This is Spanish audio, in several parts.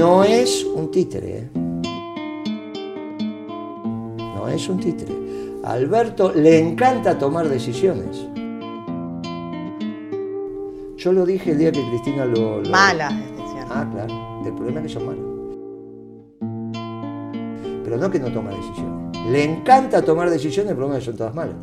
No es un títere. ¿eh? No es un títere. A Alberto le encanta tomar decisiones. Yo lo dije el día que Cristina lo... lo... Malas decisiones. Ah, claro. El problema es que son malas. Pero no que no toma decisiones. Le encanta tomar decisiones, el problema es que son todas malas.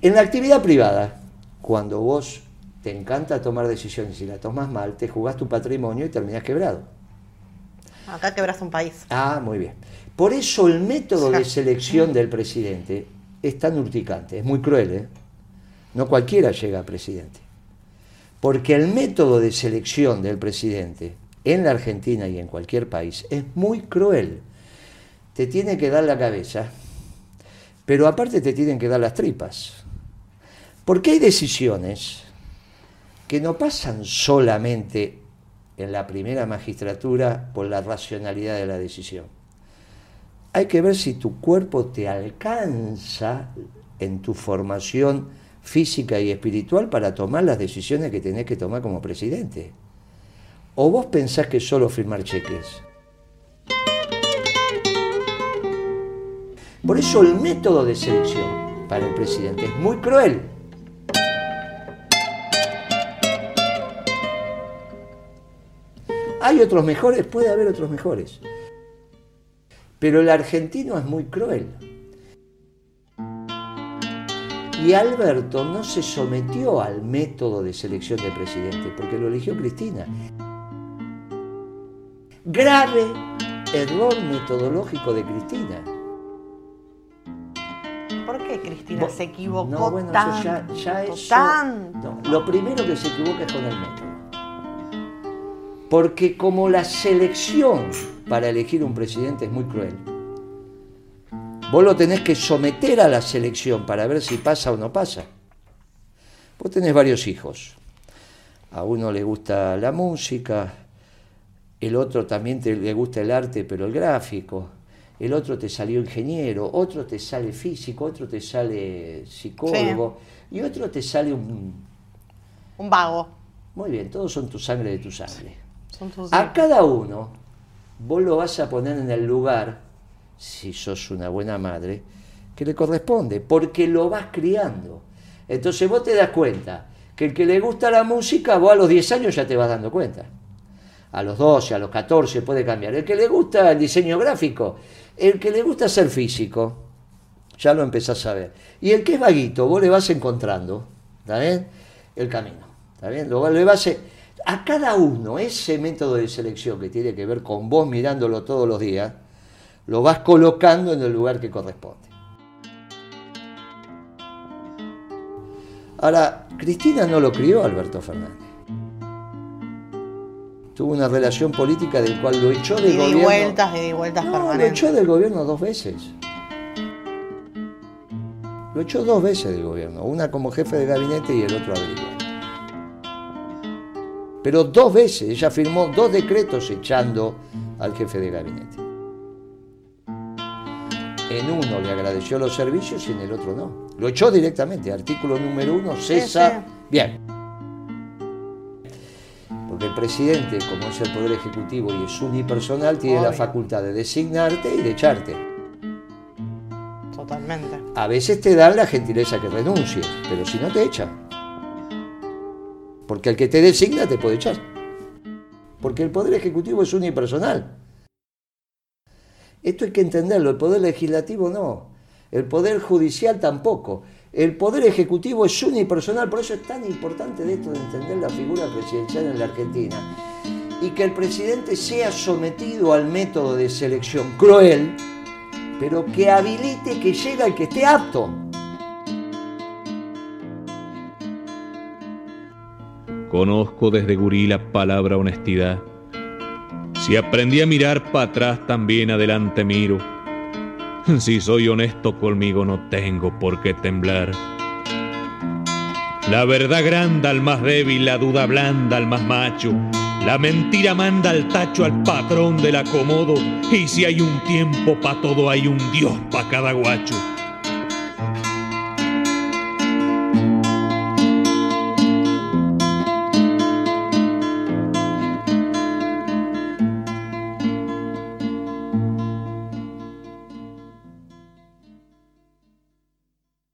En la actividad privada, cuando vos te encanta tomar decisiones y la tomas mal, te jugás tu patrimonio y terminás quebrado. Acá quebras un país. Ah, muy bien. Por eso el método de selección del presidente es tan urticante, es muy cruel, ¿eh? No cualquiera llega a presidente. Porque el método de selección del presidente en la Argentina y en cualquier país es muy cruel. Te tiene que dar la cabeza, pero aparte te tienen que dar las tripas. Porque hay decisiones que no pasan solamente en la primera magistratura por la racionalidad de la decisión. Hay que ver si tu cuerpo te alcanza en tu formación física y espiritual para tomar las decisiones que tenés que tomar como presidente. ¿O vos pensás que solo firmar cheques? Por eso el método de selección para el presidente es muy cruel. ¿Hay otros mejores? Puede haber otros mejores. Pero el argentino es muy cruel. Y Alberto no se sometió al método de selección de presidente porque lo eligió Cristina. Grave error metodológico de Cristina. ¿Por qué Cristina se equivocó No, bueno, eso tanto? ya, ya eso- tanto? no, lo primero que se equivoca es con el método. Porque como la selección para elegir un presidente es muy cruel, vos lo tenés que someter a la selección para ver si pasa o no pasa. Vos tenés varios hijos. A uno le gusta la música, el otro también te, le gusta el arte, pero el gráfico. El otro te salió ingeniero, otro te sale físico, otro te sale psicólogo y otro te sale un... Un vago. Muy bien, todos son tu sangre de tu sangre. A cada uno vos lo vas a poner en el lugar, si sos una buena madre, que le corresponde, porque lo vas criando. Entonces vos te das cuenta que el que le gusta la música, vos a los 10 años ya te vas dando cuenta. A los 12, a los 14 puede cambiar. El que le gusta el diseño gráfico, el que le gusta ser físico, ya lo empezás a ver. Y el que es vaguito, vos le vas encontrando, ¿está bien? El camino, ¿está bien? Lo, le vas a, a cada uno, ese método de selección que tiene que ver con vos mirándolo todos los días, lo vas colocando en el lugar que corresponde. Ahora, Cristina no lo crió Alberto Fernández. Tuvo una relación política del cual lo echó del ida y gobierno. vueltas, y vueltas No, lo echó del gobierno dos veces. Lo echó dos veces del gobierno, una como jefe de gabinete y el otro averiguador. Pero dos veces, ella firmó dos decretos echando al jefe de gabinete. En uno le agradeció los servicios y en el otro no. Lo echó directamente, artículo número uno, cesa. Bien. Porque el presidente, como es el Poder Ejecutivo y es unipersonal, tiene la facultad de designarte y de echarte. Totalmente. A veces te dan la gentileza que renuncies, pero si no te echan. Porque el que te designa te puede echar. Porque el Poder Ejecutivo es unipersonal. Esto hay que entenderlo, el Poder Legislativo no, el Poder Judicial tampoco. El Poder Ejecutivo es unipersonal, por eso es tan importante de esto de entender la figura presidencial en la Argentina. Y que el presidente sea sometido al método de selección cruel, pero que habilite que llega el que esté apto. Conozco desde gurí la palabra honestidad. Si aprendí a mirar para atrás, también adelante miro. Si soy honesto conmigo, no tengo por qué temblar. La verdad granda al más débil, la duda blanda al más macho. La mentira manda al tacho al patrón del acomodo. Y si hay un tiempo pa' todo, hay un Dios pa' cada guacho.